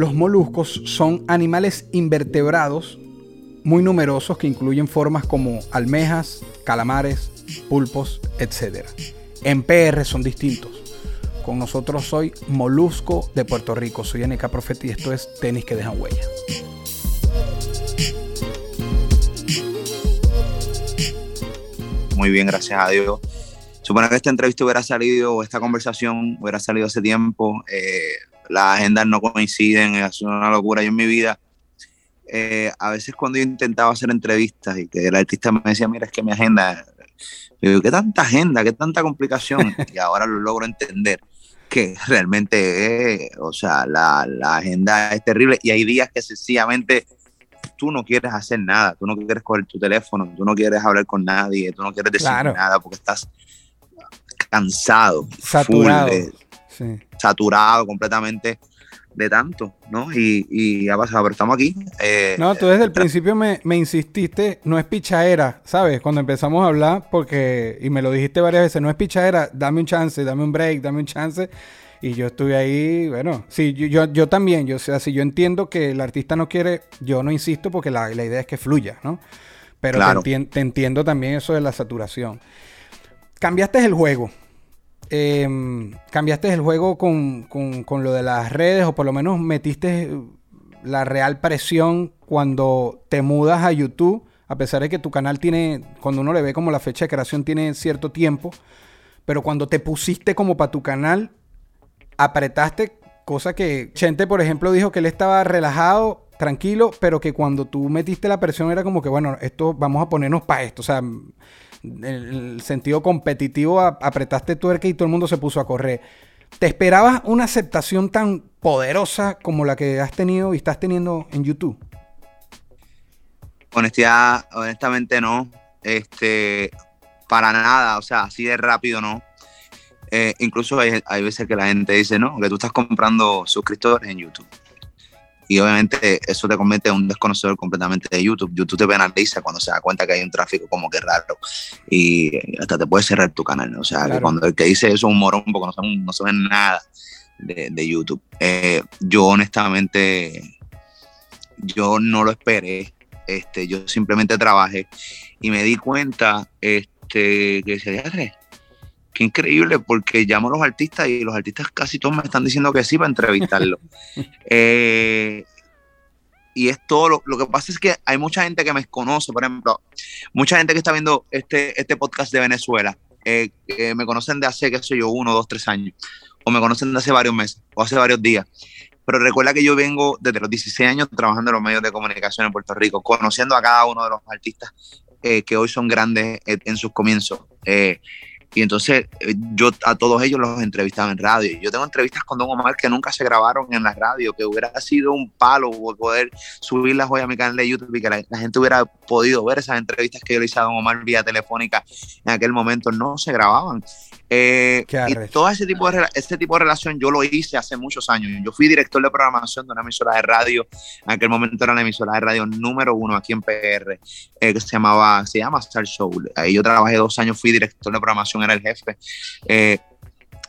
Los moluscos son animales invertebrados muy numerosos que incluyen formas como almejas, calamares, pulpos, etc. En PR son distintos. Con nosotros soy Molusco de Puerto Rico, soy NK Profeta y esto es Tenis que dejan huella. Muy bien, gracias a Dios. Supongo que esta entrevista hubiera salido, o esta conversación hubiera salido hace tiempo. Eh, las agendas no coinciden, es una locura. Yo en mi vida, eh, a veces cuando yo intentaba hacer entrevistas y que el artista me decía, mira, es que mi agenda, yo digo, ¿qué tanta agenda? ¿Qué tanta complicación? Y ahora lo logro entender que realmente, eh, o sea, la, la agenda es terrible y hay días que sencillamente tú no quieres hacer nada, tú no quieres coger tu teléfono, tú no quieres hablar con nadie, tú no quieres decir Claro. nada porque estás cansado, full Saturado. de- Sí. saturado completamente de tanto, ¿no? Y, y ha pasado, pero estamos aquí. eh, No, tú desde el principio me, me insististe, no es pichaera, ¿sabes? Cuando empezamos a hablar, porque, y me lo dijiste varias veces, no es pichaera, dame un chance, dame un break, dame un chance. Y yo estuve ahí, bueno, sí, yo, yo, yo también, yo, o sea, si yo entiendo que el artista no quiere, yo no insisto porque la, la idea es que fluya, ¿no? Pero te Claro. te entiendo también eso de la saturación. Cambiaste el juego. Em, cambiaste el juego con, con- con lo de las redes, o por lo menos metiste la real presión cuando te mudas a YouTube, a pesar de que tu canal tiene, cuando uno le ve como la fecha de creación tiene cierto tiempo, pero cuando te pusiste como para tu canal, apretaste, cosa que Chente, por ejemplo, dijo que él estaba relajado, tranquilo, pero que cuando tú metiste la presión era como que, bueno, esto vamos a ponernos para esto, o sea, en el sentido competitivo apretaste tuerca y todo el mundo se puso a correr. ¿Te esperabas una aceptación tan poderosa como la que has tenido y estás teniendo en YouTube? honestidad, honestamente no. Este, para nada, o sea, así de rápido no. Eh, incluso hay, hay veces que la gente dice, no, que tú estás comprando suscriptores en YouTube. Y obviamente eso te convierte en un desconocedor completamente de YouTube. YouTube te penaliza cuando se da cuenta que hay un tráfico como que raro. Y hasta te puede cerrar tu canal. O sea, que cuando el que dice eso es un morón porque no sabe, no sabe nada de, de YouTube. Eh, yo honestamente, yo no lo esperé. Este, yo simplemente trabajé y me di cuenta este, que se "Diadre, qué increíble porque llamo a los artistas y los artistas casi todos me están diciendo que sí para entrevistarlo. Eh, y es todo lo, lo que pasa es que hay mucha gente que me conoce, por ejemplo, mucha gente que está viendo este, este podcast de Venezuela, eh, me conocen de hace, qué sé yo, uno, dos, tres años, o me conocen de hace varios meses, o hace varios días. Pero recuerda que yo vengo desde los 16 años trabajando en los medios de comunicación en Puerto Rico, conociendo a cada uno de los artistas eh, que hoy son grandes en sus comienzos. Y entonces eh, yo a todos ellos los entrevistaba en radio. Yo tengo entrevistas con Don Omar que nunca se grabaron en la radio, que hubiera sido un palo poder subirlas hoy a mi canal de YouTube y que la gente hubiera podido ver esas entrevistas que yo le hice a Don Omar vía telefónica en aquel momento. No se grababan. Eh, y todo ese tipo, de, ese tipo de relación yo lo hice hace muchos años. Yo fui director de programación de una emisora de radio. En aquel momento era la emisora de radio número uno aquí en PR, eh, que se llamaba, se llama Star Show. Ahí yo trabajé dos años, fui director de programación, era el jefe. Eh,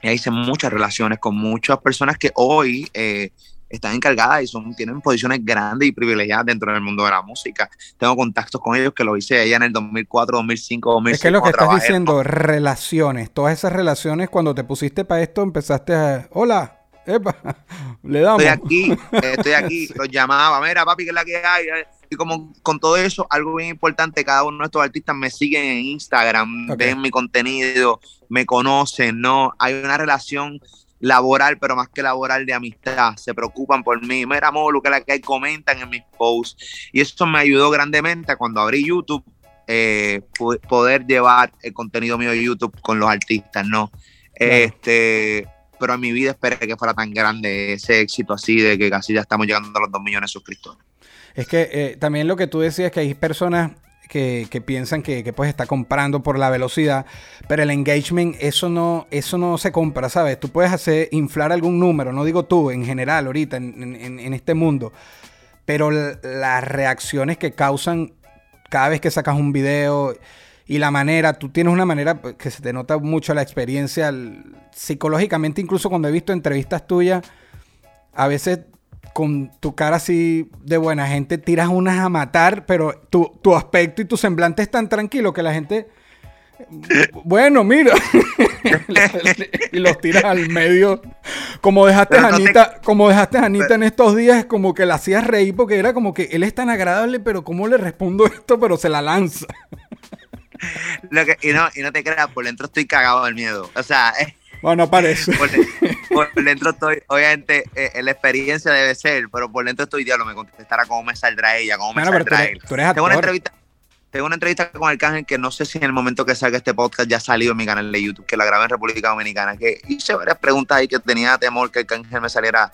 hice muchas relaciones con muchas personas que hoy eh, están encargadas y son, tienen posiciones grandes y privilegiadas dentro del mundo de la música. Tengo contactos con ellos que lo hice allá en el 2004, 2005, 2006. Es que lo que estás trabajé, diciendo, relaciones. Todas esas relaciones, cuando te pusiste para esto, empezaste a. Hola, epa, le damos. Estoy aquí, estoy aquí, los llamaba, mira papi, que es la que hay. Y como con todo eso, algo bien importante, cada uno de estos artistas me siguen en Instagram, ven mi contenido, me conocen, ¿no? Hay una relación laboral, pero más que laboral de amistad, se preocupan por mí, mira Molu, que la que hay, comentan en mis posts. Y eso me ayudó grandemente cuando abrí YouTube, eh, poder llevar el contenido mío de YouTube con los artistas, ¿no? Este, pero en mi vida esperé que fuera tan grande ese éxito así de que casi ya estamos llegando a los 2 millones de suscriptores. Es que eh, también lo que tú decías, que hay personas que, piensan que, pues está comprando por la velocidad, pero el engagement, eso no, eso no se compra, ¿sabes? Tú puedes hacer, inflar algún número, no digo tú, en general, ahorita, en, en, en este mundo, pero las reacciones que causan cada vez que sacas un video y la manera, tú tienes una manera que se te nota mucho la experiencia psicológicamente, incluso cuando he visto entrevistas tuyas, a veces con tu cara así de buena gente tiras unas a matar, pero tu, tu aspecto y tu semblante es tan tranquilo que la gente... Bueno, mira. y los tiras al medio. Como dejaste a Anita, como dejaste a Anita en estos días, como que la hacías reír porque era como que él es tan agradable, pero ¿cómo le respondo esto? Pero se la lanza. y, no, y no te creas, por dentro estoy cagado del miedo. O sea, bueno, parece. Por, por, dentro estoy, obviamente, eh, la experiencia debe ser, pero por dentro estoy, diablo, me contestará cómo me saldrá ella, cómo me saldrá él. tengo una entrevista, tengo una entrevista con Arcángel que no sé si en el momento que salga este podcast ya ha salido en mi canal de YouTube, que la grabé en República Dominicana, que hice varias preguntas ahí que tenía temor que Arcángel me saliera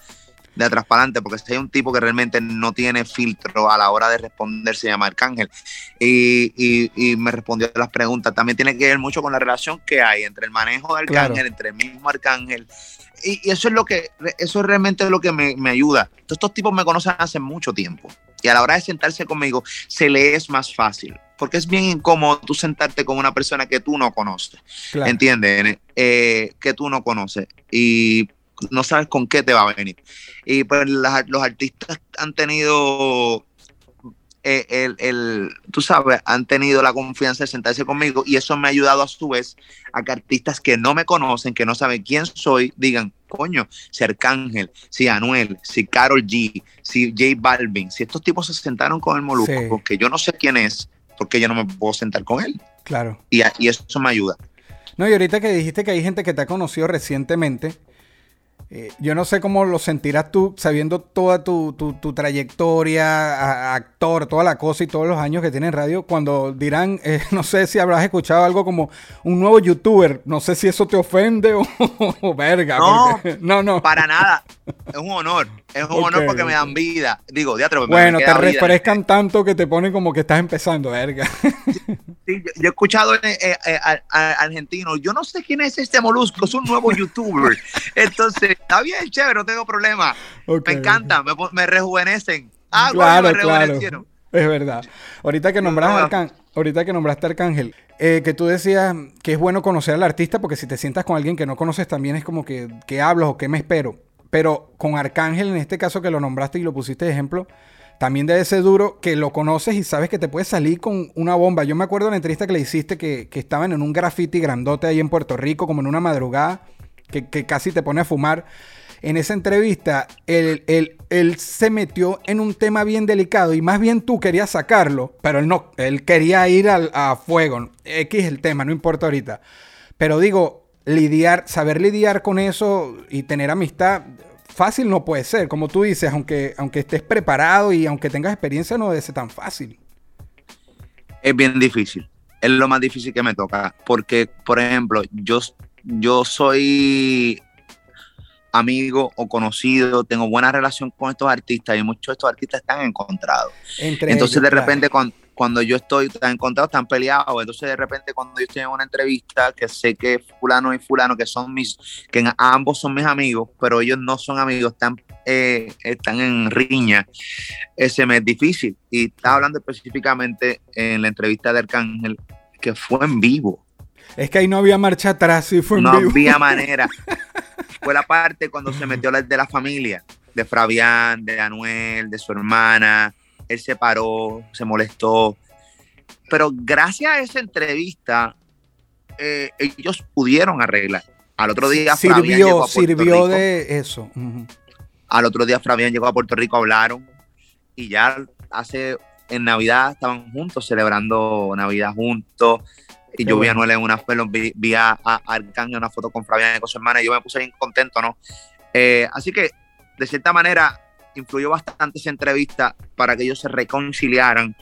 de atrás para adelante, porque si hay un tipo que realmente no tiene filtro a la hora de responder, se llama Arcángel. Y, y, y, me respondió a las preguntas. También tiene que ver mucho con la relación que hay entre el manejo de Arcángel, claro. entre el mismo Arcángel. Y, y, eso es lo que, eso es realmente lo que me, me ayuda. estos tipos me conocen hace mucho tiempo. Y a la hora de sentarse conmigo, se le es más fácil. Porque es bien incómodo tú sentarte con una persona que tú no conoces. Claro. ¿Entiendes? Eh, que tú no conoces. Y no sabes con qué te va a venir. Y pues las, los artistas han tenido, eh, el, el, tú sabes, han tenido la confianza de sentarse conmigo y eso me ha ayudado a su vez a que artistas que no me conocen, que no saben quién soy, digan, coño, si Arcángel, si Anuel, si Carol G, si J Balvin, si estos tipos se sentaron con el Molusco, sí. porque yo no sé quién es, porque yo no me puedo sentar con él. Claro. Y, y eso me ayuda. No, y ahorita que dijiste que hay gente que te ha conocido recientemente, eh, yo no sé cómo lo sentirás tú sabiendo toda tu, tu, tu trayectoria, a, actor, toda la cosa y todos los años que tiene en radio, cuando dirán, eh, no sé si habrás escuchado algo como un nuevo youtuber, no sé si eso te ofende o, o verga. No, porque, no, no. Para nada, es un honor, es un okay, honor porque me dan vida. Digo, teatro, Bueno, te refrescan vida. tanto que te ponen como que estás empezando, verga. Sí, yo, yo, he escuchado eh, eh, a, a, argentino, yo no sé quién es este molusco, es un nuevo youtuber. Entonces, está bien, chévere, no tengo problema. Okay, me encanta, me, me, rejuvenecen. Ah, claro, bueno, me claro. Es verdad. Ahorita que nombraste, Arcángel, ahorita que nombraste Arcángel, eh, que tú decías que es bueno conocer al artista porque si te sientas con alguien que no conoces también es como que, ¿qué hablo o qué me espero? Pero con Arcángel, en este caso que lo nombraste y lo pusiste de ejemplo, también debe ser duro que lo conoces y sabes que te puedes salir con una bomba. Yo me acuerdo de la entrevista que le hiciste que, que estaban en un graffiti grandote ahí en Puerto Rico, como en una madrugada, que, casi te pone a fumar. En esa entrevista, él, él, él, se metió en un tema bien delicado y más bien tú querías sacarlo, pero él no, él quería ir al, a fuego. X el tema, no importa ahorita. Pero digo, lidiar, saber lidiar con eso y tener amistad, fácil no puede ser. Como tú dices, aunque, aunque estés preparado y aunque tengas experiencia, no debe ser tan fácil. Es bien difícil. Es lo más difícil que me toca. Porque, por ejemplo, yo, yo soy amigo o conocido, tengo buena relación con estos artistas y muchos de estos artistas están encontrados. Entre Entonces, ellos, de repente, claro. cuando cuando yo estoy tan encontrado, están peleados. Entonces, de repente, cuando yo estoy en una entrevista, que sé que fulano y fulano, que son mis, que ambos son mis amigos, pero ellos no son amigos, están, eh, están en riña, ese me es difícil. Y estaba hablando específicamente en la entrevista de Arcángel, que fue en vivo. Es que ahí no había marcha atrás, y fue en no vivo. Había manera. fue la parte cuando se metió la de la familia, de Fabián, de Anuel, de su hermana, él se paró, se molestó. Pero gracias a esa entrevista, eh, ellos pudieron arreglar. Al otro día sirvió, Fabián llegó a Puerto sirvió Rico. de eso. Uh -huh. Al otro día Fabián llegó a Puerto Rico, hablaron y ya hace en Navidad estaban juntos celebrando Navidad juntos. Y yo vi a Noel en una vi, vi a, a Arcángel una foto con Fabián y con su hermana y yo me puse bien contento, ¿no? Eh, así que, de cierta manera, influyó bastante esa entrevista para que ellos se reconciliaran.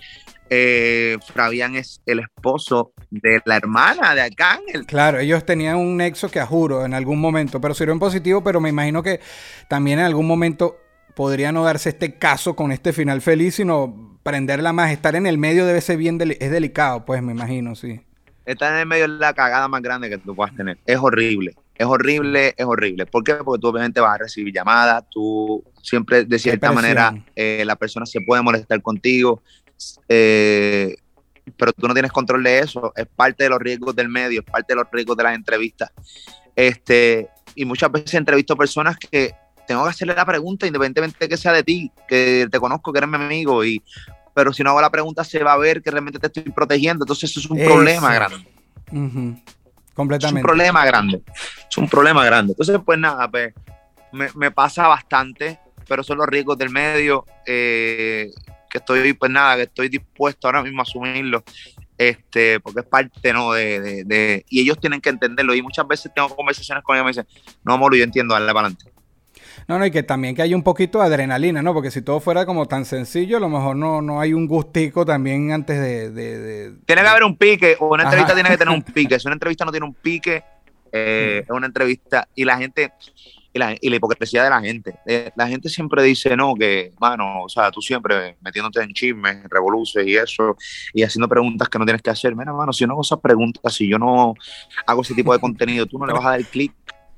Eh, Fabián es el esposo de la hermana de Arcángel. Claro, ellos tenían un nexo que a juro en algún momento, pero sirvió en positivo, pero me imagino que también en algún momento podría no darse este caso con este final feliz, sino prenderla más. Estar en el medio debe ser bien, es delicado, pues me imagino, sí. Estar en el medio es la cagada más grande que tú puedas tener. Es horrible. Es horrible, es horrible. ¿Por qué? Porque tú obviamente vas a recibir llamadas, tú siempre, de cierta manera, eh, la persona se puede molestar contigo, eh, pero tú no tienes control de eso. Es parte de los riesgos del medio, es parte de los riesgos de las entrevistas. Este, y muchas veces entrevisto personas que tengo que hacerle la pregunta, independientemente de que sea de ti, que te conozco, que eres mi amigo, y, pero si no hago la pregunta, se va a ver que realmente te estoy protegiendo. Entonces, eso es un problema grande. Ujú. Es un Completamente. problema grande. Es un problema grande. Entonces, pues nada, pues, me, me pasa bastante, pero son los riesgos del medio eh, que estoy, pues nada, que estoy dispuesto ahora mismo a asumirlo. Este, porque es parte, ¿no? De, de- de- y ellos tienen que entenderlo. Y muchas veces tengo conversaciones con ellos y me dicen, no, amor, yo entiendo, dale para adelante. No, no, y que también que hay un poquito de adrenalina, ¿no? Porque si todo fuera como tan sencillo, a lo mejor no, no hay un gustico también antes de... de- de- Tiene que haber un pique, o una Ajá. entrevista tiene que tener un pique. Si una entrevista no tiene un pique, eh, es una entrevista. Y la gente, y la, y la hipocresía de la gente. Eh, la gente siempre dice, no, que, mano, o sea, tú siempre metiéndote en chismes, revoluces y eso, y haciendo preguntas que no tienes que hacer. Mira, mano, si yo no hago esas preguntas, si yo no hago ese tipo de contenido, tú no le vas a dar clic.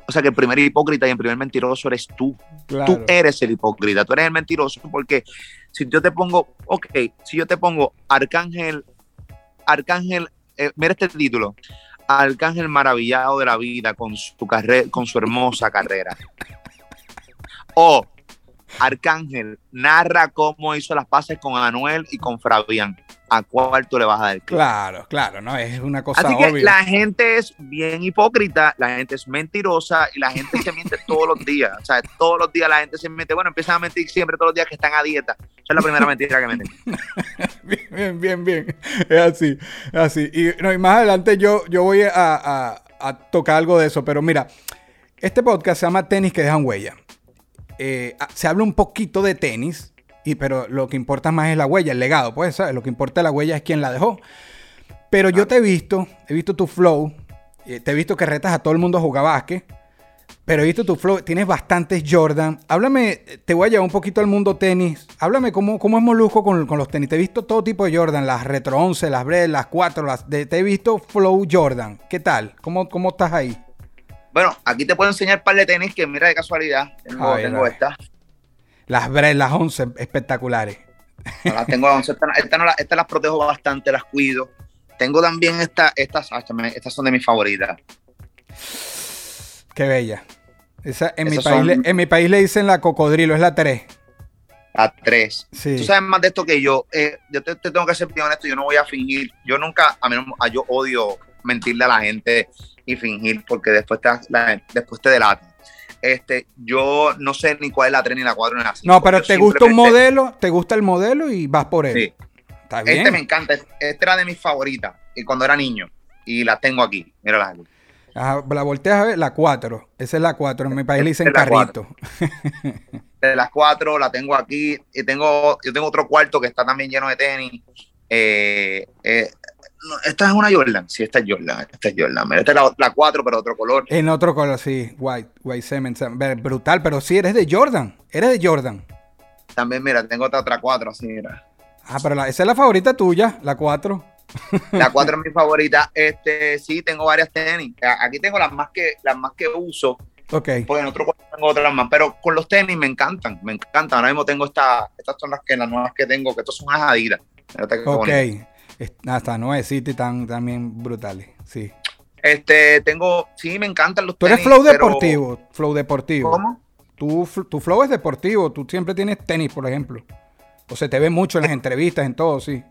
O sea, que el primer hipócrita y el primer mentiroso eres tú. Claro. Tú eres el hipócrita, tú eres el mentiroso, porque si yo te pongo, ok, si yo te pongo Arcángel, Arcángel, eh, mira este título, Arcángel maravillado de la vida con su carrera, con su hermosa carrera. O Arcángel narra cómo hizo las paces con Anuel y con Fabián. ¿A cuál tú le vas a dar? Claro, claro, no, es una cosa Así que obvia. la gente es bien hipócrita, la gente es mentirosa y la gente se miente todos los días. O sea, todos los días la gente se miente. Bueno, empiezan a mentir siempre todos los días que están a dieta. Esa es la primera mentira que meten. Bien, bien, bien, bien. Es así, es así. Y, no, y más adelante yo, yo voy a, a- a tocar algo de eso, pero mira, este podcast se llama Tenis que dejan huella. Eh, ah, se habla un poquito de tenis, y, pero lo que importa más es la huella, el legado, pues, ¿sabes? Lo que importa de la huella es quién la dejó. Pero yo te he visto, he visto tu flow, eh, te he visto que retas a todo el mundo a jugar básquet, pero he visto tu flow, tienes bastantes Jordan. Háblame, te voy a llevar un poquito al mundo tenis. Háblame cómo, cómo es Molusco con, con los tenis. Te he visto todo tipo de Jordan, las Retro 11, las Bread, las 4, las, de- te he visto Flow Jordan. ¿Qué tal? ¿Cómo, cómo estás ahí? Bueno, aquí te puedo enseñar un par de tenis que mira de casualidad. Tengo, A ver, tengo esta. Las las 11, espectaculares. No, las tengo 11. Esta, esta no la- esta las protejo bastante, las cuido. Tengo también esta, estas, ah, estas son de mis favoritas. Qué bella. Esa, en, mi país, son- en mi país le dicen la cocodrilo, es la 3. A tres. Sí. Tú sabes más de esto que yo. Eh, yo te, te tengo que ser bien honesto, yo no voy a fingir. Yo nunca, a mí no- a- yo odio mentirle a la gente y fingir porque después te, la- después te delatan. Este, yo no sé ni cuál es la 3 ni la 4 ni la 5. No, pero te gusta un modelo, te gusta el modelo y vas por él. Sí. Está bien. Este me encanta. Este era de mis favoritas. Y cuando era niño. Y la tengo aquí. Mírala aquí. Ajá, la volteas a ver, la 4. Esa es la 4. En mi país le dicen la carrito. de las cuatro la tengo aquí y tengo yo tengo otro cuarto que está también lleno de tenis Eh, eh, no, esta es una Jordan sí esta es Jordan esta es Jordan Mira, esta es la, la cuatro pero otro color En otro color, sí. White, white cement. cement. Brutal, pero sí, eres de Jordan. Eres de Jordan. también mira tengo otra, otra cuatro así mira Ah, pero la- esa es la favorita tuya, la 4. la cuatro es mi favorita este sí tengo varias tenis aquí tengo las más que las más que uso Ok. porque en otro cuarto tengo otras más pero con los tenis me encantan me encantan ahora mismo tengo esta estas son las que las nuevas que tengo que estos son unas Adidas Ok. bonito. Hasta Nueve City tan, también brutales. Sí. este tengo sí me encantan los Tú eres flow pero- deportivo. Flow deportivo. ¿cómo? Tu, tu flow es deportivo. Tú siempre tienes tenis, por ejemplo. O se te ve mucho en las entrevistas, en todo, sí.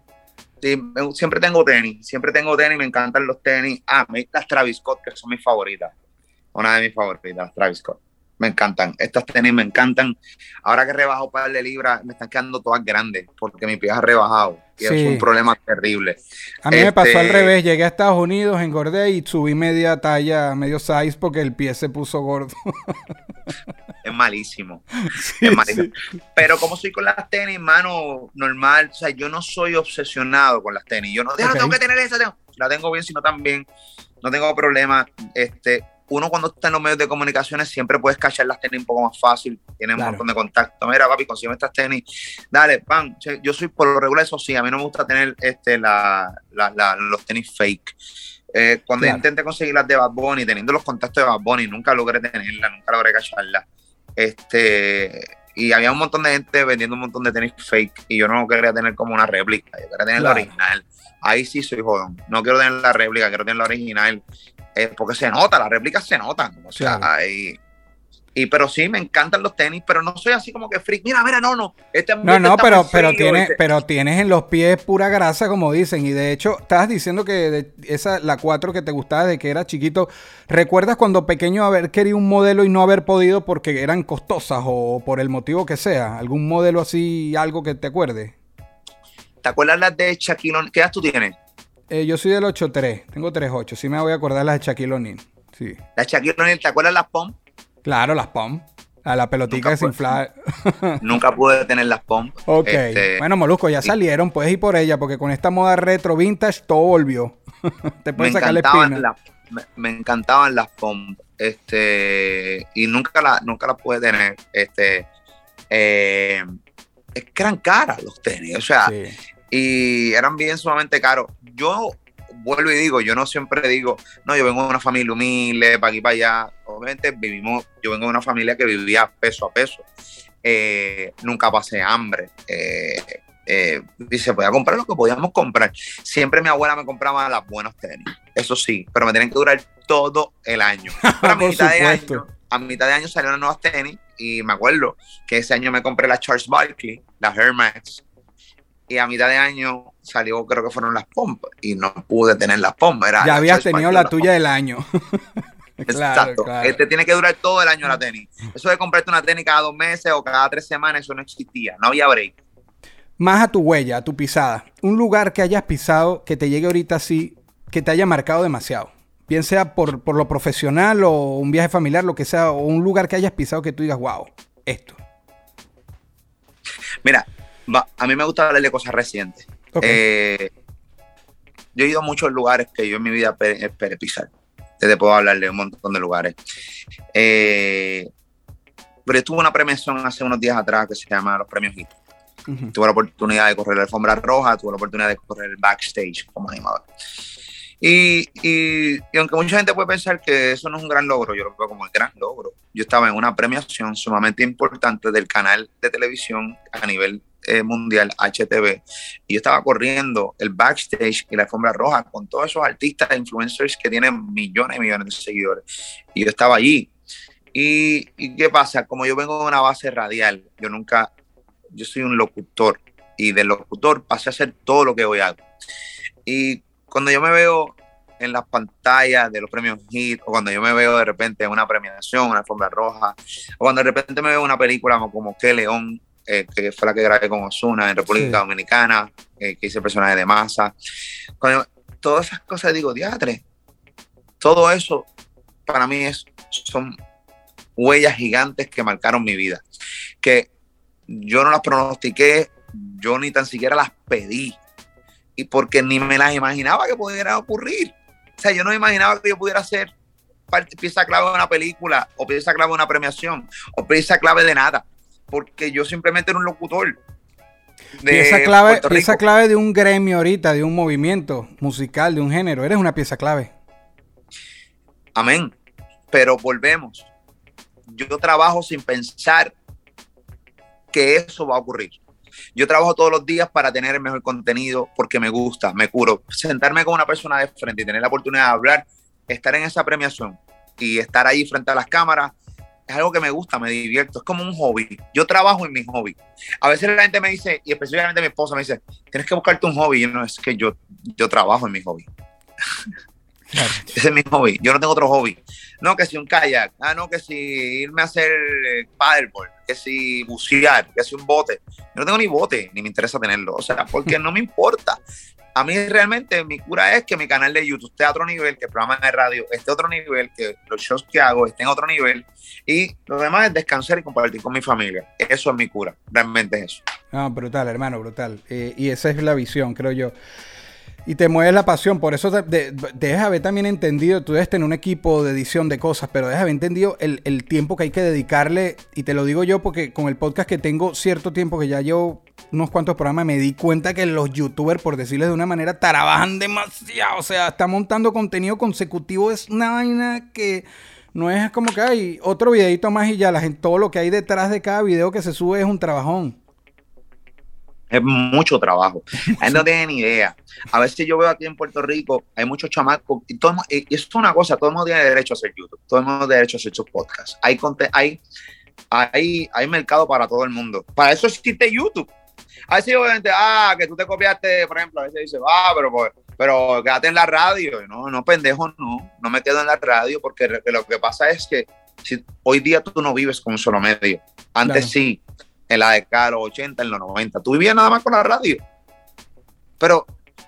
Sí, siempre tengo tenis, siempre tengo tenis, me encantan los tenis. Ah, las Travis Scott, que son mis favoritas. Una de mis favoritas, Travis Scott. Me encantan. Estas tenis me encantan. Ahora que he rebajado un par de libras, me están quedando todas grandes porque mi pie ha rebajado. Sí. es un problema terrible. A mí me pasó Este- al revés. Llegué a Estados Unidos, engordé y subí media talla, medio size porque el pie se puso gordo. Es malísimo. Sí, Es malísimo. sí. Pero como soy con las tenis, mano, normal. O sea, yo no soy obsesionado con las tenis. Yo no, "Diablo, Ok. tengo que tener esa. tengo-". la tengo bien, si no también, no tengo problema. Este, uno cuando está en los medios de comunicaciones siempre puedes cachar las tenis un poco más fácil, tiene un montón de contacto. Mira, papi, consigue estas tenis, dale, pan. Yo soy por lo regular, eso sí, a mí no me gusta tener este, la, la- la- los tenis fake. Eh, cuando Claro. intenté conseguir las de Bad Bunny, teniendo los contactos de Bad Bunny, nunca logré tenerla, nunca logré cacharla. Este, y había un montón de gente vendiendo un montón de tenis fake y yo no quería tener como una réplica, yo quería tener la Claro. original. Ahí sí soy jodón. No quiero tener la réplica, quiero tener la original. eh, porque se nota, las réplicas se notan. O sea, Claro. ahí- y pero sí, me encantan los tenis, pero no soy así como que freak. Mira, mira, no, no. Este No, no, pero, pero, tienes, este- pero tienes en los pies pura grasa, como dicen. Y de hecho, estabas diciendo que de esa, la 4 que te gustaba de que era chiquito. ¿Recuerdas cuando pequeño haber querido un modelo y no haber podido porque eran costosas o por el motivo que sea? ¿Algún modelo así, algo que te acuerde? ¿Te acuerdas las de Shaquille O'Neal? ¿Qué edad tú tienes? Eh, yo soy del 8-3, tengo 3-8. Sí me voy a acordar las de Shaquille O'Neal. Sí. La Shaquille O'Neal, ¿te acuerdas las POM? Claro, las POM. A la pelotica Nunca fue. desinflada. Nunca pude tener las POM. Ok. Este, bueno, Molusco, ya salieron. Puedes ir por ella porque con esta moda retro vintage todo volvió. te me puedes sacar la espina. las, me, me encantaban las POM. Este, y nunca las nunca las pude tener. Este, eh, es que eran caras los tenis. O sea, Sí. Y eran bien sumamente caros. Yo vuelvo y digo, yo no siempre digo, no, yo vengo de una familia humilde, para aquí, para allá. Obviamente vivimos, yo vengo de una familia que vivía peso a peso. Eh, nunca pasé hambre. Eh, eh, y se podía comprar lo que podíamos comprar. Siempre mi abuela me compraba las buenos tenis, eso sí, pero me tenían que durar todo el año. Pero a Por mitad de año, a mitad de año salieron nuevas tenis y me acuerdo que ese año me compré la Charles Barkley, la Air Max, y a mitad de año salió, creo que fueron las pompas, y no pude tener las pompas. Era Ya habías tenido la tuya del año. Claro, Exacto. claro. Este tiene que durar todo el año la tenis. Eso de comprarte una tenis cada dos meses o cada tres semanas, eso no existía. No había break. Más a tu huella, a tu pisada. Un lugar que hayas pisado que te llegue ahorita así, que te haya marcado demasiado. Bien sea por, por lo profesional o un viaje familiar, lo que sea, o un lugar que hayas pisado que tú digas, wow, esto. Mira, a mí me gusta hablar de cosas recientes. Eh, yo he ido a muchos lugares que yo en mi vida pe- esperé pisar. Te puedo hablar de un montón de lugares. Eh, pero yo tuve una premiación hace unos días atrás que se llama los premios HIT. Tuve la oportunidad de correr la alfombra roja, tuve la oportunidad de correr el backstage como animador. Y, y- y aunque mucha gente puede pensar que eso no es un gran logro, yo lo veo como el gran logro. Yo estaba en una premiación sumamente importante del canal de televisión a nivel eh, mundial, HTV, y yo estaba corriendo el backstage y la alfombra roja con todos esos artistas e influencers que tienen millones y millones de seguidores. Y yo estaba allí. ¿Y, y qué pasa? Como yo vengo de una base radial, yo nunca, yo soy un locutor y del locutor pasé a hacer todo lo que hoy hago. Y cuando yo me veo en las pantallas de los premios HIT, o cuando yo me veo de repente en una premiación, una alfombra roja, o cuando de repente me veo una película como Que León, eh, que fue la que grabé con Osuna en República Sí. Dominicana, eh, que hice el personaje de masa, cuando todas esas cosas digo, diatre, todo eso para mí es, son huellas gigantes que marcaron mi vida, que yo no las pronostiqué, yo ni tan siquiera las pedí, y porque ni me las imaginaba que pudiera ocurrir. O sea, yo no imaginaba que yo pudiera ser parte- pieza clave de una película, o pieza clave de una premiación, o pieza clave de nada, porque yo simplemente era un locutor. Pieza clave, pieza clave de un gremio ahorita, de un movimiento musical, de un género. Eres una pieza clave. Amén. Pero volvemos. Yo trabajo sin pensar que eso va a ocurrir. Yo trabajo todos los días para tener el mejor contenido porque me gusta, me curo. Sentarme con una persona de frente y tener la oportunidad de hablar, estar en esa premiación y estar ahí frente a las cámaras es algo que me gusta, me divierto. Es como un hobby. Yo trabajo en mi hobby. A veces la gente me dice, y especialmente mi esposa me dice, tienes que buscarte un hobby. Y no, es que yo, yo trabajo en mi hobby. Claro. Ese es mi hobby. Yo no tengo otro hobby. No, que si un kayak. Ah, no, que si irme a hacer eh, paddleboard. Que si bucear. Que si un bote. Yo no tengo ni bote, ni me interesa tenerlo. O sea, porque no me importa. A mí realmente mi cura es que mi canal de YouTube esté a otro nivel, que el programa de radio esté a otro nivel, que los shows que hago estén a otro nivel. Y lo demás es descansar y compartir con mi familia. Eso es mi cura. Realmente es eso. No, brutal, hermano, brutal. Eh, y esa es la visión, creo yo. Y te mueves la pasión. Por eso te, debes haber también entendido, tú debes tener un equipo de edición de cosas, pero debes haber entendido el, el, tiempo que hay que dedicarle. Y te lo digo yo porque con el podcast que tengo cierto tiempo, que ya llevo unos cuantos programas, me di cuenta que los youtubers, por decirles de una manera, trabajan demasiado. O sea, está montando contenido consecutivo. Es una vaina que no es como que hay otro videito más y ya. La gente, todo lo que hay detrás de cada video que se sube es un trabajón. Es mucho trabajo. Él no tiene ni idea. A veces yo veo aquí en Puerto Rico, hay muchos chamacos, y, todo, y es una cosa, todo el mundo tiene derecho a hacer YouTube, todo el mundo tiene derecho a hacer sus podcasts. Hay, hay, hay, hay mercado para todo el mundo. Para eso existe YouTube. A veces obviamente, ah, que tú te copiaste, por ejemplo, a veces dice, ah, pero, pues, pero quédate en la radio. No, no, pendejo, no. No me quedo en la radio porque lo que pasa es que si, hoy día tú no vives con un solo medio. Antes sí en la década de los 80, en los 90. Tú vivías nada más con la radio. Pero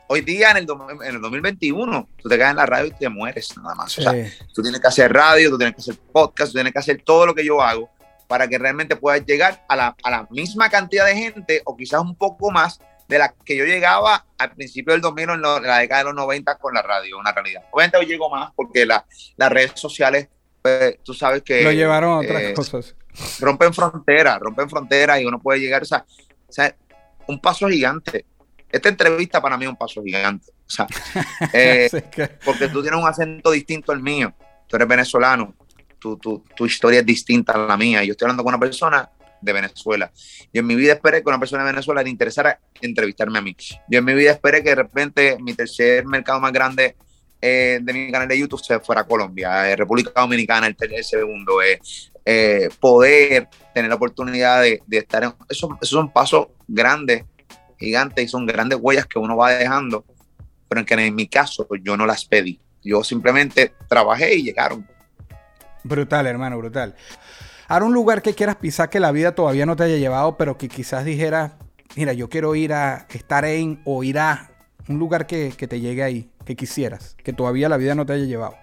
hoy día, en el, en el 2021, tú te quedas en la radio y te mueres nada más. O sea, tú tienes que hacer radio, tú tienes que hacer podcast, tú tienes que hacer todo lo que yo hago para que realmente puedas llegar a la, a la misma cantidad de gente o quizás un poco más de la que yo llegaba al principio del 2000 en, la década de los 90 con la radio, una realidad. Obviamente hoy llego más porque la, las redes sociales, pues, tú sabes que... Lo llevaron a otras eh, cosas rompen fronteras, rompen fronteras y uno puede llegar, o sea, o sea, un paso gigante. Esta entrevista para mí es un paso gigante. O sea, eh, porque tú tienes un acento distinto al mío. Tú eres venezolano. Tu, tu, tu, historia es distinta a la mía. Yo estoy hablando con una persona de Venezuela. Yo en mi vida esperé que una persona de Venezuela le interesara entrevistarme a mí. Yo en mi vida esperé que de repente mi tercer mercado más grande eh, de mi canal de YouTube se fuera a Colombia, eh, República Dominicana el, el segundo, eh, eh, poder tener la oportunidad de, estar en... Esos, esos son pasos grandes, gigantes, y son grandes huellas que uno va dejando, pero en que en mi caso yo no las pedí. Yo simplemente trabajé y llegaron. Brutal, hermano, brutal. Ahora un lugar que quieras pisar que la vida todavía no te haya llevado, pero que quizás dijeras, mira, yo quiero ir a estar en o ir a un lugar que, que te llegue ahí, que quisieras, que todavía la vida no te haya llevado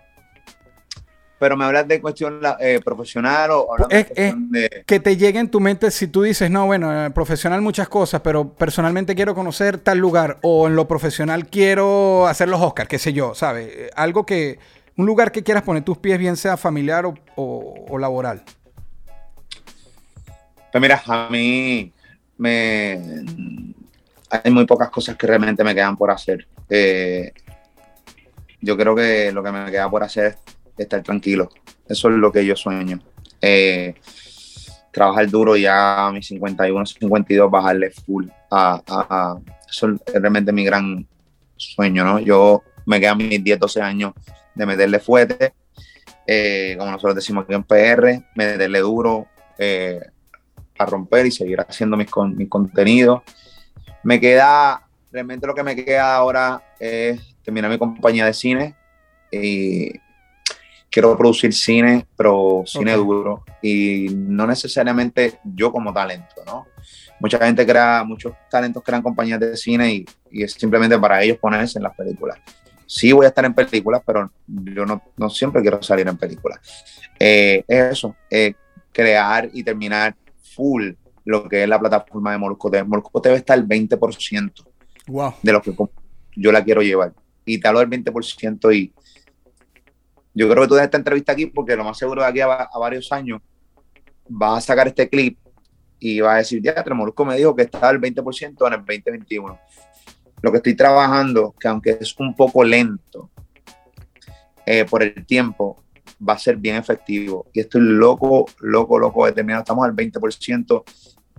pero me hablas de cuestión eh, profesional o es, de... que te llegue en tu mente si tú dices, no, bueno, profesional muchas cosas, pero personalmente quiero conocer tal lugar o en lo profesional quiero hacer los Oscars, qué sé yo, ¿sabes? Algo que, un lugar que quieras poner tus pies, bien sea familiar o, laboral. Pues mira, a mí me... Hay muy pocas cosas que realmente me quedan por hacer. Eh, yo creo que lo que me queda por hacer es estar tranquilo. Eso es lo que yo sueño. Eh, trabajar duro ya a mis 51, 52, bajarle full. A, eso es realmente mi gran sueño, ¿no? Yo me quedan mis 10, 12 años de meterle fuerte, eh, como nosotros decimos aquí en PR, meterle duro a romper y seguir haciendo mis, mis contenidos. Me queda, realmente lo que me queda ahora es terminar mi compañía de cine y quiero producir cine, pero cine duro y no necesariamente yo como talento, ¿no? Mucha gente crea, muchos talentos crean compañías de cine y, y, es simplemente para ellos ponerse en las películas. Sí voy a estar en películas, pero yo no, no siempre quiero salir en películas. Eh, es eso, eh, crear y terminar full lo que es la plataforma de Molusco TV. Molusco TV está el 20% wow. de lo que yo la quiero llevar. Y te hablo del 20% y yo creo que tú de esta entrevista aquí porque lo más seguro de aquí a, varios años vas a sacar este clip y vas a decir, ya, Molusco me dijo que estaba el 20% en el 2021. Lo que estoy trabajando, que aunque es un poco lento eh, por el tiempo, va a ser bien efectivo. Y estoy loco, loco, loco de terminar. Estamos al 20%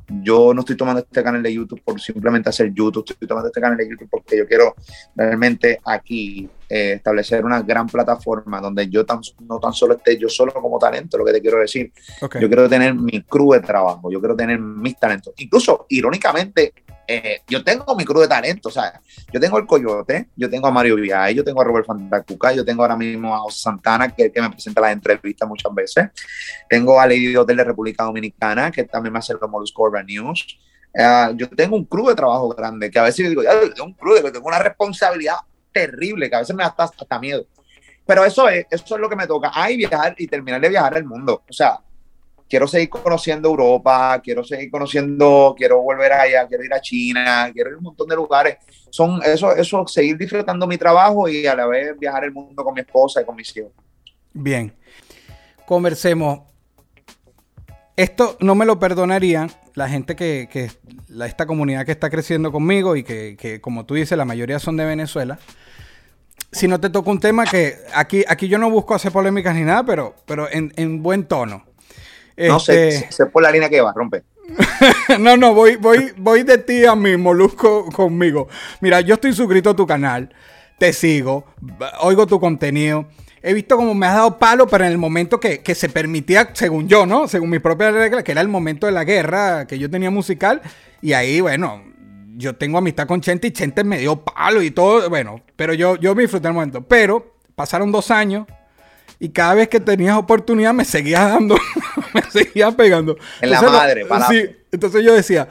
yo no estoy tomando este canal de YouTube por simplemente hacer YouTube, estoy tomando este canal de YouTube porque yo quiero realmente aquí eh, establecer una gran plataforma donde yo tan, no tan solo esté yo solo como talento, lo que te quiero decir. Yo quiero tener mi crew de trabajo, yo quiero tener mis talentos. Incluso, irónicamente, eh, yo tengo mi crew de talento, o sea, yo tengo el Coyote, yo tengo a Mario Viay, yo tengo a Robert Fantacuca, yo tengo ahora mismo a Santana, que, que me presenta las entrevistas muchas veces, tengo a Lady Hotel de República Dominicana, que también me hace los Molusco Urban News, uh, yo tengo un crew de trabajo grande, que a veces yo digo, ya, tengo un crew, de, tengo una responsabilidad terrible, que a veces me da hasta, hasta miedo. Pero eso es, eso es lo que me toca. Ay, viajar y terminar de viajar el mundo. O sea, quiero seguir conociendo Europa, quiero seguir conociendo, quiero volver allá, quiero ir a China, quiero ir a un montón de lugares. Son eso, eso, seguir disfrutando mi trabajo y a la vez viajar el mundo con mi esposa y con mis hijos. Bien. Conversemos. Esto no me lo perdonarían la gente que, que esta comunidad que está creciendo conmigo y que, que, como tú dices, la mayoría son de Venezuela. Si no te toca un tema que aquí, aquí yo no busco hacer polémicas ni nada, pero, pero en, en buen tono. No sé, Este- sé por la línea que va, rompe. no, no, voy, voy, voy de ti a mi molusco conmigo. Mira, yo estoy suscrito a tu canal, te sigo, oigo tu contenido. He visto como me has dado palo, pero en el momento que, que se permitía, según yo, ¿no? Según mis propias reglas, que era el momento de la guerra que yo tenía musical. Y ahí, bueno, yo tengo amistad con Chente y Chente me dio palo y todo. Bueno, pero yo, yo me disfruté el momento. Pero pasaron dos años y cada vez que tenías oportunidad me seguías dando, me seguías pegando. En la Entonces, madre. Sí, entonces yo decía,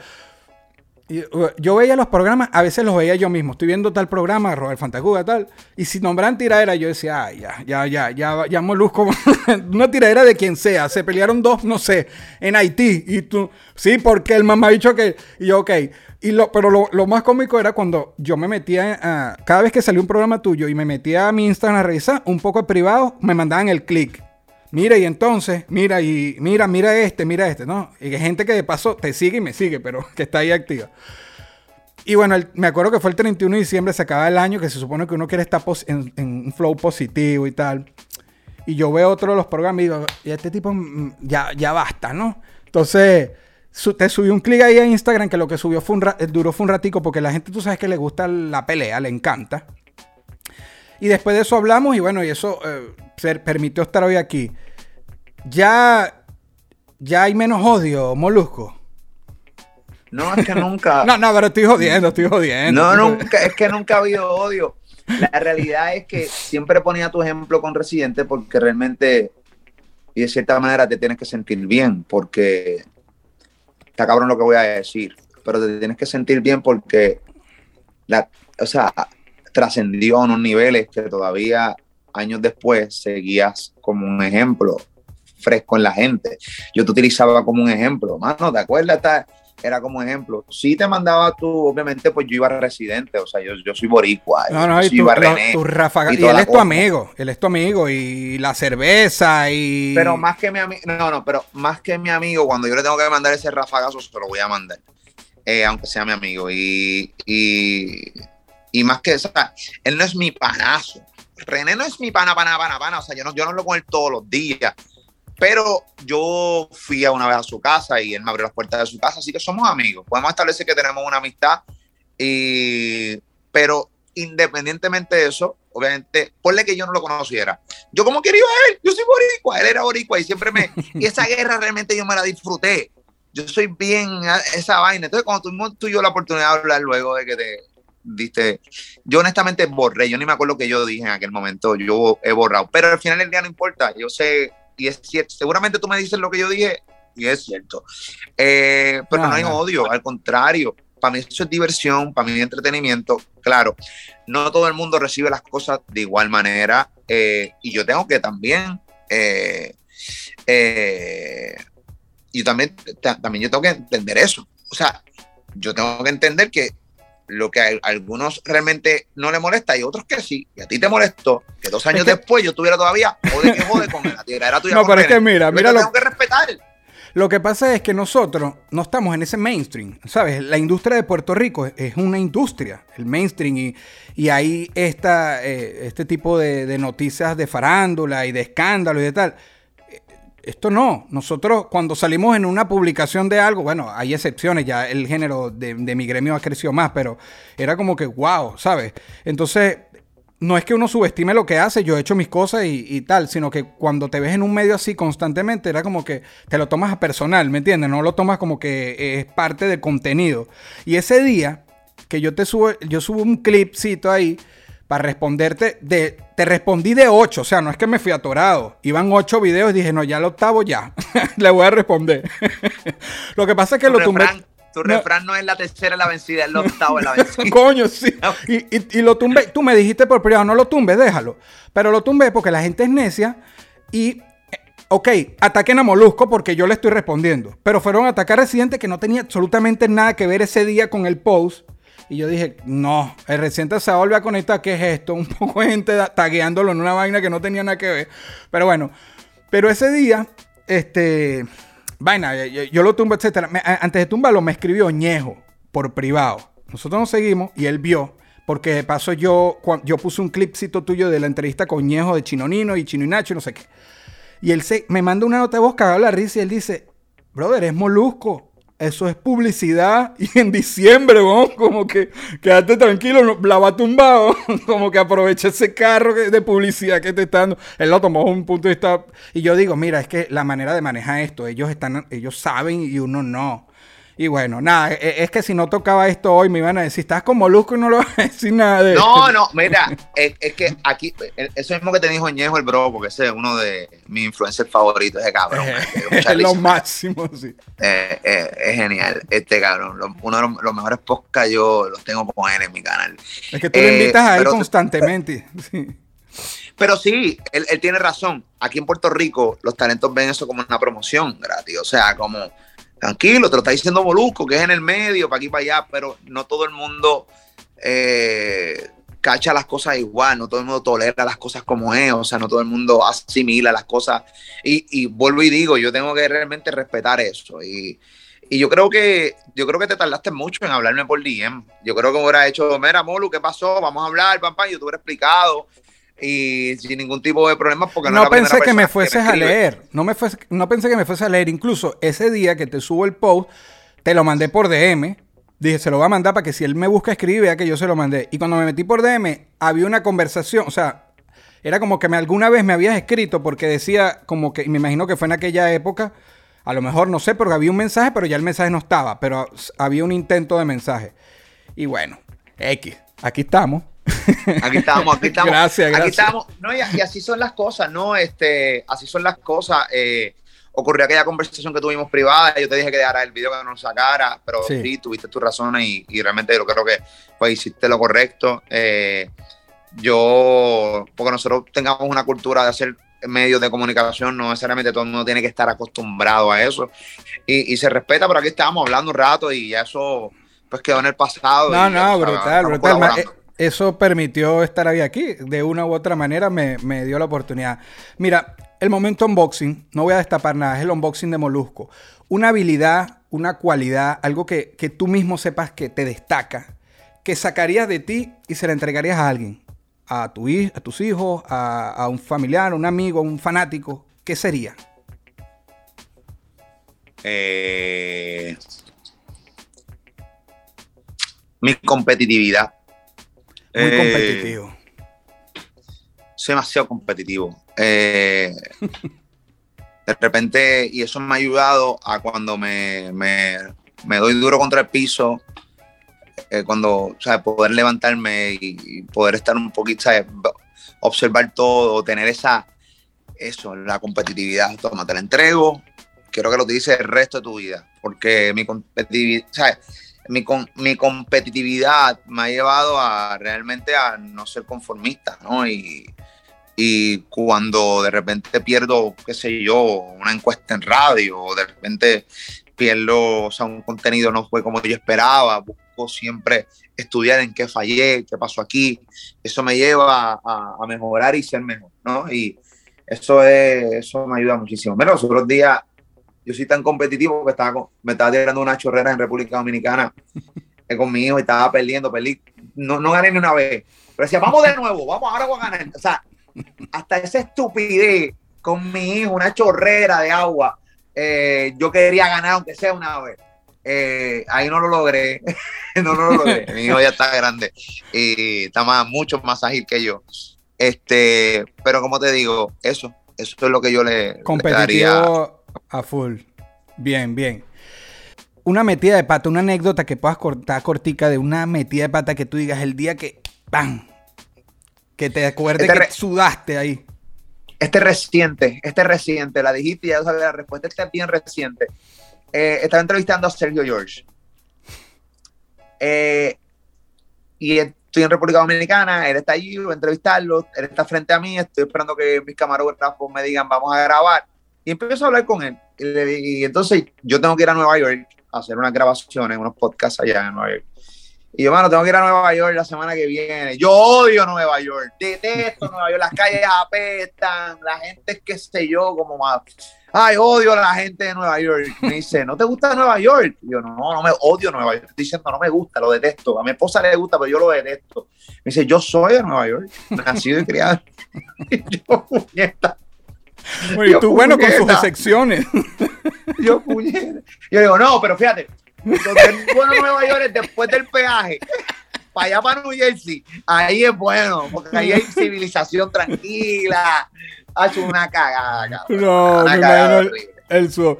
yo veía los programas, a veces los veía yo mismo. Estoy viendo tal programa, Robert Fantacuga, tal. Y si nombran tiradera, yo decía, ay, ya, ya, ya, ya, ya Molusco. una tiradera de quien sea. Se pelearon dos, no sé, en Haití. Y tú, sí, porque el mamá ha dicho que. Y yo, ok. Y lo, pero lo, lo más cómico era cuando yo me metía a. Cada vez que salía un programa tuyo y me metía a mi Instagram a revisar, un poco privado, me mandaban el clic. Mira, y entonces, mira, y mira, mira este, mira este, ¿no? Y que gente que de paso te sigue y me sigue, pero que está ahí activa. Y bueno, me acuerdo que fue el 31 de diciembre, se acaba el año, que se supone que uno quiere estar en, un flow positivo y tal. Y yo veo otro de los programas y digo, y este tipo mm, ya, ya basta, ¿no? Entonces, su- te subí un clic ahí a Instagram que lo que subió fue un eh, duró fue un ratico porque la gente, tú sabes que le gusta la pelea, le encanta. Y después de eso hablamos y bueno, y eso eh, permitió estar hoy aquí. Ya, ya hay menos odio, Molusco. No, es que nunca. No, no, pero estoy jodiendo, estoy jodiendo. No, nunca, es que nunca ha habido odio. La realidad es que siempre ponía tu ejemplo con Residente porque realmente, y de cierta manera, te tienes que sentir bien porque está cabrón lo que voy a decir, pero te tienes que sentir bien porque, la, o sea, trascendió a unos niveles que todavía años después seguías como un ejemplo fresco en la gente. Yo te utilizaba como un ejemplo, mano, ¿te acuerdas? Era como ejemplo. Si te mandaba tú, obviamente, pues yo iba a residente, o sea, yo, yo soy boricua, No, no, yo y tu, iba a René, tu ráfaga- y Y, él es tu amigo, él es tu amigo. Y la cerveza y. Pero más que mi amigo, no, no, pero más que mi amigo, cuando yo le tengo que mandar ese rafagazo, se lo voy a mandar, eh, aunque sea mi amigo. Y, y, y más que, o sea, él no es mi panazo. René no es mi pana, pana, pana, pana. O sea, yo no, yo no lo con él todos los días. Pero yo fui a una vez a su casa y él me abrió las puertas de su casa, así que somos amigos. Podemos establecer que tenemos una amistad. Y, pero independientemente de eso, obviamente, ponle que yo no lo conociera. Yo como quería a él, yo soy boricua, él era boricua y siempre me... Y esa guerra realmente yo me la disfruté. Yo soy bien esa vaina. Entonces, cuando tuvimos tú y yo la oportunidad de hablar luego de que te diste, yo honestamente borré, yo ni me acuerdo que yo dije en aquel momento, yo he borrado, pero al final del día no importa, yo sé, y es cierto, seguramente tú me dices lo que yo dije, y es cierto, Eh, pero No, no, hay no. odio, al contrario, para mí eso es diversión, para mí es entretenimiento, claro, no todo el mundo recibe las cosas de igual manera, eh, y yo tengo que también, eh, eh, y también, ta- también yo tengo que entender eso, o sea, yo tengo que entender que lo que a algunos realmente no le molesta y otros que sí, y a ti te molestó, que dos años que- después yo tuviera todavía jode que jode con la tiradera tuya. No, pero es que mira, mira lo, tengo que respetar. lo que pasa es que nosotros no estamos en ese mainstream, ¿sabes? La industria de Puerto Rico es, una industria, el mainstream, y, y ahí está eh, este tipo de, de noticias de farándula y de escándalo y de tal. Esto no, nosotros cuando salimos en una publicación de algo, bueno, hay excepciones, ya el género de, de mi gremio ha crecido más, pero era como que, wow, ¿sabes? Entonces, no es que uno subestime lo que hace, yo he hecho mis cosas y, y tal, sino que cuando te ves en un medio así constantemente, era como que te lo tomas a personal, ¿me entiendes? No lo tomas como que es parte del contenido. Y ese día que yo te subo, yo subo un clipcito ahí para responderte, de, te respondí de ocho, o sea, no es que me fui atorado, iban ocho videos y dije, no, ya el octavo ya, le voy a responder. lo que pasa es que Tu lo tumbé... refrán, tu No. refrán no es la tercera la vencida, es la octava en la vencida. Coño, sí. Y, y- y lo tumbé. Tú me dijiste por privado, no lo tumbes, déjalo. Pero lo tumbé porque la gente es necia y eh, ok, ataquen a Molusco porque yo le estoy respondiendo. Pero fueron a atacar a Residente que no tenía absolutamente nada que ver ese día con el post. Y yo dije, no, el Residente se vuelve a conectar, ¿qué es esto? Un poco de gente tagueándolo en una vaina que no tenía nada que ver. Pero bueno, pero ese día, este, vaina, yo, lo tumbo, etcétera. antes de tumbarlo me escribió Ñejo por privado. Nosotros nos seguimos y él vio. Porque de paso yo, yo puse un clipcito tuyo de la entrevista con Ñejo de Chino Nino y Chino y Nacho no sé qué. Y él se, me manda una nota de voz cagado la risa y él dice, brother, es molusco. Eso es publicidad. Y en diciembre, vamos, como que quédate tranquilo, la va tumbado. como que aprovecha ese carro de publicidad que te está dando. Él lo tomó un punto de vista. Y yo digo, mira, es que la manera de manejar esto, ellos están, ellos saben y uno no. Y bueno, nada, e, e, es que si no tocaba esto hoy me iban a decir, estás como Molusco y no lo vas a decir nada de No, no, mira, es, que aquí, eso mismo que te dijo Ñejo el bro, porque ese es uno de mis influencers favoritos, ese cabrón. es lo máximo, sí. Eh, eh, es genial, este cabrón. uno de los, mejores podcasts yo los tengo con él en mi canal. Es que tú lo invitas a él constantemente. sí. Pero sí, él, él tiene razón. Aquí en Puerto Rico los talentos ven eso como una promoción gratis, o sea, como tranquilo, te lo está diciendo Molusco, que es en el medio, para aquí para allá, pero no todo el mundo eh, cacha las cosas igual, no todo el mundo tolera las cosas como es, o sea, no todo el mundo asimila las cosas. Y, vuelvo y digo, yo tengo que realmente respetar eso. Y, yo creo que yo creo que te tardaste mucho en hablarme por DM. Yo creo que hubiera hecho, mira, Molu, ¿qué pasó? Vamos a hablar, pam, yo te hubiera explicado y sin ningún tipo de problema porque no, no pensé que me fueses a leer no me no pensé que me fuese a leer. Incluso ese día que te subo el post te lo mandé por DM dije se lo voy a mandar para que si él me busca escribir vea que yo se lo mandé y cuando me metí por DM había una conversación o sea era como que me alguna vez me habías escrito porque decía como que me imagino que fue en aquella época a lo mejor no sé porque había un mensaje pero ya el mensaje no estaba pero había un intento de mensaje. Y bueno X aquí estamos Aquí estamos, aquí estamos. Gracias, Aquí estamos. No, y, así son las cosas, ¿no? Este, así son las cosas. Eh, ocurrió aquella conversación que tuvimos privada. Yo te dije que dejara el video que no sacara, pero sí, tuviste tus razones y, realmente yo creo que pues, hiciste lo correcto. Eh, yo, porque nosotros tengamos una cultura de hacer medios de comunicación, no necesariamente todo el mundo tiene que estar acostumbrado a eso. Y, y se respeta, pero aquí estábamos hablando un rato y ya eso pues quedó en el pasado. No, no, brutal, brutal eso permitió estar ahí aquí. De una u otra manera me, dio la oportunidad. Mira, el momento unboxing, no voy a destapar nada, es el unboxing de Molusco. Una habilidad, una cualidad, algo que, tú mismo sepas que te destaca, que sacarías de ti y se la entregarías a alguien. A, tu, a tus hijos, a, a un familiar, a un amigo, a un fanático. ¿Qué sería? Eh, mi competitividad. Muy eh, competitivo. Soy demasiado competitivo. Eh, de repente, y eso me ha ayudado a cuando me, doy duro contra el piso, eh, cuando, o sea, poder levantarme y, poder estar un poquito, observar todo, tener esa, eso, la competitividad. Toma, te la entrego, quiero que lo dice el resto de tu vida, porque mi competitividad, ¿sabes? Mi, mi competitividad me ha llevado a realmente a no ser conformista, ¿no? Y, y cuando de repente pierdo, qué sé yo, una encuesta en radio, o de repente pierdo, o sea, un contenido no fue como yo esperaba, busco siempre estudiar en qué fallé, qué pasó aquí, eso me lleva a, a mejorar y ser mejor, ¿no? Y eso, es, eso me ayuda muchísimo. Menos otros días yo soy tan competitivo que estaba me estaba tirando una chorrera en República Dominicana eh, con mi hijo y estaba perdiendo, perdí. No, no gané ni una vez. Pero decía, vamos de nuevo, vamos, ahora voy a ganar. O sea, hasta esa estupidez con mi hijo, una chorrera de agua, eh, yo quería ganar aunque sea una vez. Eh, ahí no lo logré, no lo logré. Mi hijo ya está grande y está más, mucho más ágil que yo. Este, pero como te digo, eso, eso es lo que yo le, Competitivo a full. Bien, bien. Una metida de pata, una anécdota que puedas cortar cortica de una metida de pata que tú digas el día que ¡pam! Que te acuerdes este que sudaste ahí. Este reciente, este reciente, la dijiste ya sabes la respuesta, este es bien reciente. Eh, estaba entrevistando a Sergio George. Eh, y estoy en República Dominicana, él está allí, voy a entrevistarlo, él está frente a mí, estoy esperando que mis camarógrafos me digan, vamos a grabar Y empiezo a hablar con él. Y, le- y entonces yo tengo que ir a Nueva York a hacer unas grabaciones, unos podcasts allá en Nueva York. Y yo, mano, tengo que ir a Nueva York la semana que viene. Yo odio Nueva York, detesto Nueva York, las calles apestan, la gente es qué sé yo, como más. Ay, odio a la gente de Nueva York. Me dice, ¿no te gusta Nueva York? Y yo, no, no me odio Nueva York. Estoy diciendo, no me gusta, lo detesto. A mi esposa le gusta, pero yo lo detesto. Me dice, yo soy de Nueva York, nacido y criado. Y yo, puñeta, Oye, Yo, tú, bueno, con sus excepciones. yo, puñeta. Yo digo, no, pero fíjate, donde bueno Nueva York es después del peaje. Para allá, para New Jersey, ahí es bueno, porque ahí hay civilización tranquila. Hace una cagada, cabrón. No, una cagada el- el su-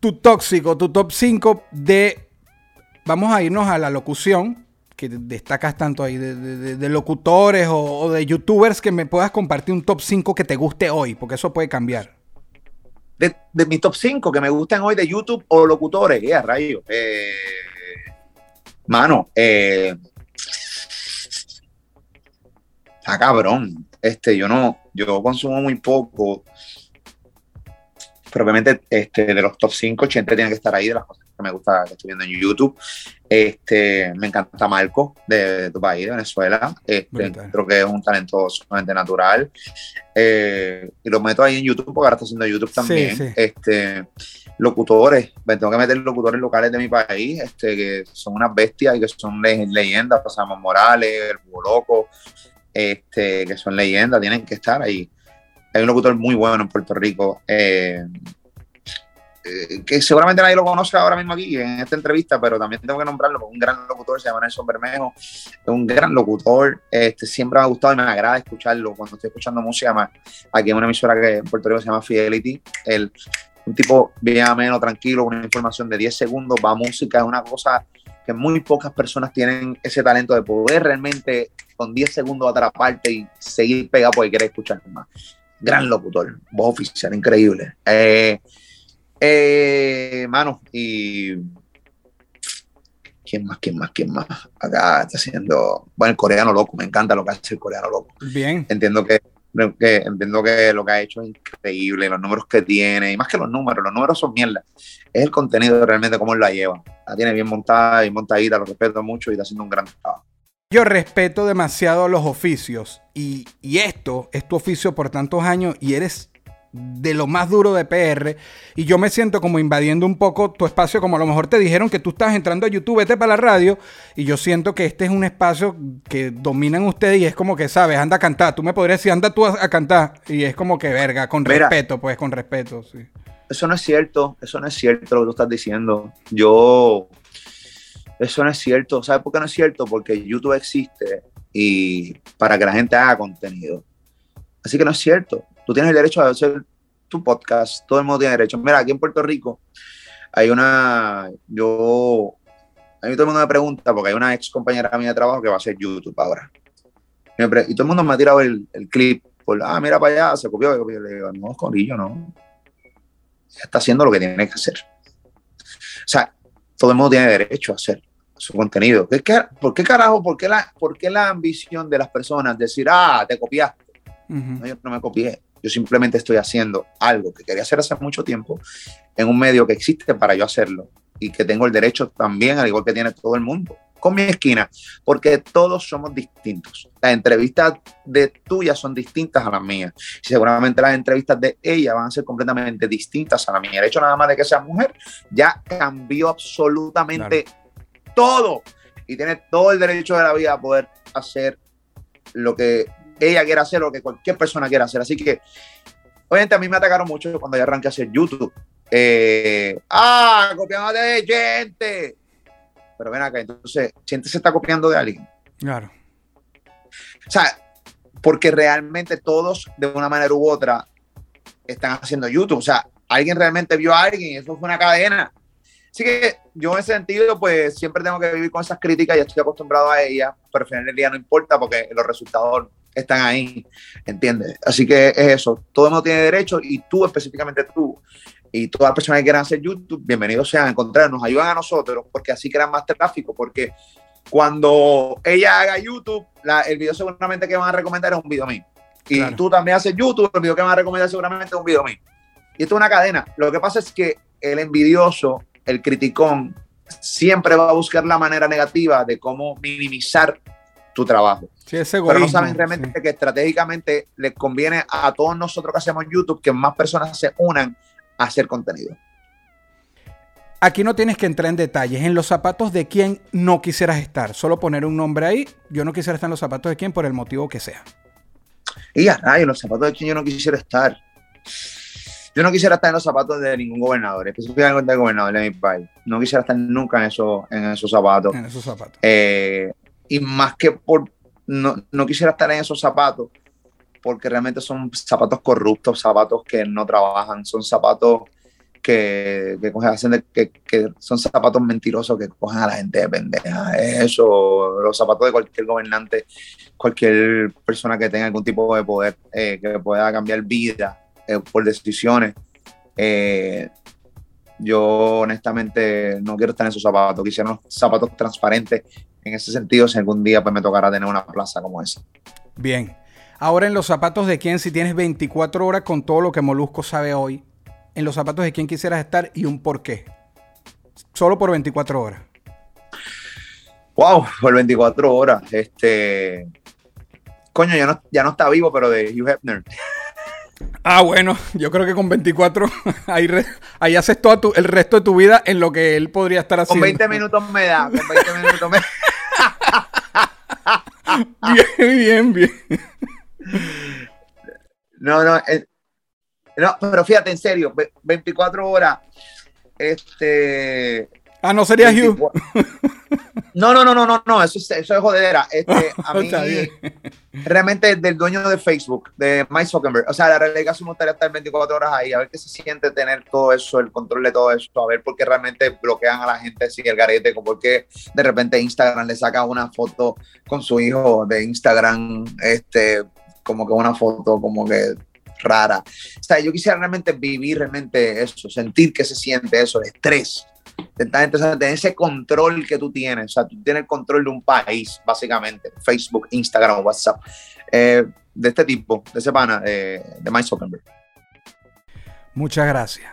tu tóxico, tu top 5 de. Vamos a irnos a la locución, que destacas tanto ahí, de, locutores o, de youtubers que me puedas compartir un top 5 que te guste hoy, porque eso puede cambiar. de, de mi top 5 que me gustan hoy de YouTube o locutores, ya rayo. Eh, mano, eh, está cabrón. Este, yo no, yo consumo muy poco. Pero este, de los top 5, Chente tiene que estar ahí de las cosas que me gusta que estoy viendo en YouTube. Este, me encanta Marco, de, tu país, de Venezuela. Este, creo que es un talento sumamente natural. Eh, y lo meto ahí en YouTube porque ahora está haciendo YouTube también. sí. Este, locutores, me tengo que meter locutores locales de mi país, este, que son unas bestias y que son le- leyendas, pasamos Morales, el Búho Loco, este, que son leyendas, tienen que estar ahí. Hay un locutor muy bueno en Puerto Rico, eh, eh, que seguramente nadie lo conoce ahora mismo aquí en esta entrevista, pero también tengo que nombrarlo, un gran locutor, se llama Nelson Bermejo, un gran locutor, este, siempre me ha gustado y me agrada escucharlo cuando estoy escuchando música, más aquí en una emisora que en Puerto Rico se llama Fidelity, el, un tipo bien ameno, tranquilo, una información de 10 segundos, va a música, es una cosa que muy pocas personas tienen ese talento de poder realmente con 10 segundos atraparte y seguir pegado porque quieres escuchar más. Gran locutor, voz oficial, increíble. Eh, eh, mano, y. ¿Quién más? ¿Quién más? ¿Quién más? Acá está haciendo. Bueno, el coreano loco, me encanta lo que hace el coreano loco. Bien. Entiendo que, que- entiendo que lo que ha hecho es increíble, los números que tiene, y más que los números, los números son mierda. Es el contenido realmente cómo él la lleva. La tiene bien montada, bien montadita, lo respeto mucho y está haciendo un gran trabajo. Yo respeto demasiado los oficios y, y esto es tu oficio por tantos años y eres de lo más duro de PR y yo me siento como invadiendo un poco tu espacio, como a lo mejor te dijeron que tú estás entrando a YouTube, vete para la radio y yo siento que este es un espacio que dominan ustedes y es como que, sabes, anda a cantar, tú me podrías decir, anda tú a, a cantar y es como que, verga, con Mira. respeto, pues con respeto, sí. Eso no es cierto, eso no es cierto lo que tú estás diciendo. Yo, eso no es cierto. ¿Sabes por qué no es cierto? Porque YouTube existe y para que la gente haga contenido. Así que no es cierto. Tú tienes el derecho a hacer tu podcast, todo el mundo tiene derecho. Mira, aquí en Puerto Rico hay una, yo, a mí todo el mundo me pregunta, porque hay una ex compañera mía de trabajo que va a hacer YouTube ahora. Y, todo el mundo me ha tirado el, el clip, por, ah, mira para allá, se copió, se copió. Le digo, no, Corillo, no está haciendo lo que tiene que hacer. O sea, todo el mundo tiene derecho a hacer su contenido. ¿Qué, qué- por qué carajo, por qué, la, por qué la ambición de las personas decir, ah, te copiaste? No, yo no me copié. Yo simplemente estoy haciendo algo que quería hacer hace mucho tiempo en un medio que existe para yo hacerlo y que tengo el derecho también, al igual que tiene todo el mundo, con mi esquina, porque todos somos distintos. Las entrevistas de tuyas son distintas a las mías. Y seguramente las entrevistas de ella van a ser completamente distintas a las mías. El hecho nada más de que sea mujer ya cambió absolutamente todo. Y tiene todo el derecho de la vida a poder hacer lo que ella quiera hacer lo que cualquier persona quiera hacer. Así que, obviamente, a mí me atacaron mucho cuando yo arranqué a hacer YouTube. Eh, ah, copiándote de gente. Pero ven acá, entonces, gente se está copiando de alguien. Claro. O sea, porque realmente todos, de una manera u otra, están haciendo YouTube. O sea, alguien realmente vio a alguien y eso fue una cadena. Así que yo en ese sentido, pues siempre tengo que vivir con esas críticas y estoy acostumbrado a ellas, pero al final del día no importa porque los resultados están ahí, ¿entiendes? Así que es eso, todo el mundo tiene derecho y tú específicamente tú y todas las personas que quieran hacer YouTube, bienvenidos sean a encontrarnos, ayudan a nosotros porque así crean más tráfico, porque cuando ella haga YouTube, la- el video seguramente que van a recomendar es un video mío. Y Claro. tú también haces YouTube, el video que van a recomendar seguramente es un video mío. Y esto es una cadena. Lo que pasa es que el envidioso, el criticón, siempre va a buscar la manera negativa de cómo minimizar tu trabajo. Sí, ese Pero no saben realmente sí. que estratégicamente les conviene a todos nosotros que hacemos YouTube que más personas se unan a hacer contenido. Aquí no tienes que entrar en detalles. En los zapatos de quién no quisieras estar. Solo poner un nombre ahí. Yo no quisiera estar en los zapatos de quién por el motivo que sea. Y a rayos, los zapatos de quién yo no quisiera estar. Yo no quisiera estar en los zapatos de ningún gobernador, específicamente del gobernador de mi país. No quisiera estar nunca en, eso, en esos zapatos. En esos zapatos. Eh, y más que por. No, no quisiera estar en esos zapatos porque realmente son zapatos corruptos, zapatos que no trabajan, son zapatos que, que, cogen- que, que son zapatos mentirosos que cogen a la gente de pendeja. Eso, los zapatos de cualquier gobernante, cualquier persona que tenga algún tipo de poder, eh, que pueda cambiar vida eh, por decisiones. Eh, yo honestamente no quiero estar en esos zapatos, quisiera unos zapatos transparentes. En ese sentido, si algún día pues, me tocará tener una plaza como esa. Bien. Ahora en los zapatos de quién, si tienes 24 horas con todo lo que Molusco sabe hoy, en los zapatos de quién quisieras estar y un por qué. Solo por 24 horas. Wow, por 24 horas. Este. Coño, ya no, ya no está vivo, pero de Hugh Hefner. Ah, bueno, yo creo que con 24 ahí, re- ahí haces todo el resto de tu vida en lo que él podría estar Con haciendo. 20 minutos me da. Con 20 minutos me Bien, bien, bien. No, no. eh, no, pero fíjate, en serio, ve- 24 horas. Este. Ah, no sería Hugh. 24 No, no, no, no, no, no, eso es, eso es jodedera. Este, a mí, realmente del dueño de Facebook, de Mike Zuckerberg. O sea, la sí me gustaría estar 24 horas ahí, a ver qué se siente tener todo eso, el control de todo eso, a ver por qué realmente bloquean a la gente sin el garete, por qué de repente Instagram le saca una foto con su hijo de Instagram, este, como que una foto como que rara. O sea, yo quisiera realmente vivir realmente eso, sentir que se siente eso, el estrés. Está interesante tener ese control que tú tienes. O sea, tú tienes el control de un país, básicamente. Facebook, Instagram, WhatsApp. Eh, de este tipo, de ese pana, eh, de Mike Zuckerberg. Muchas gracias.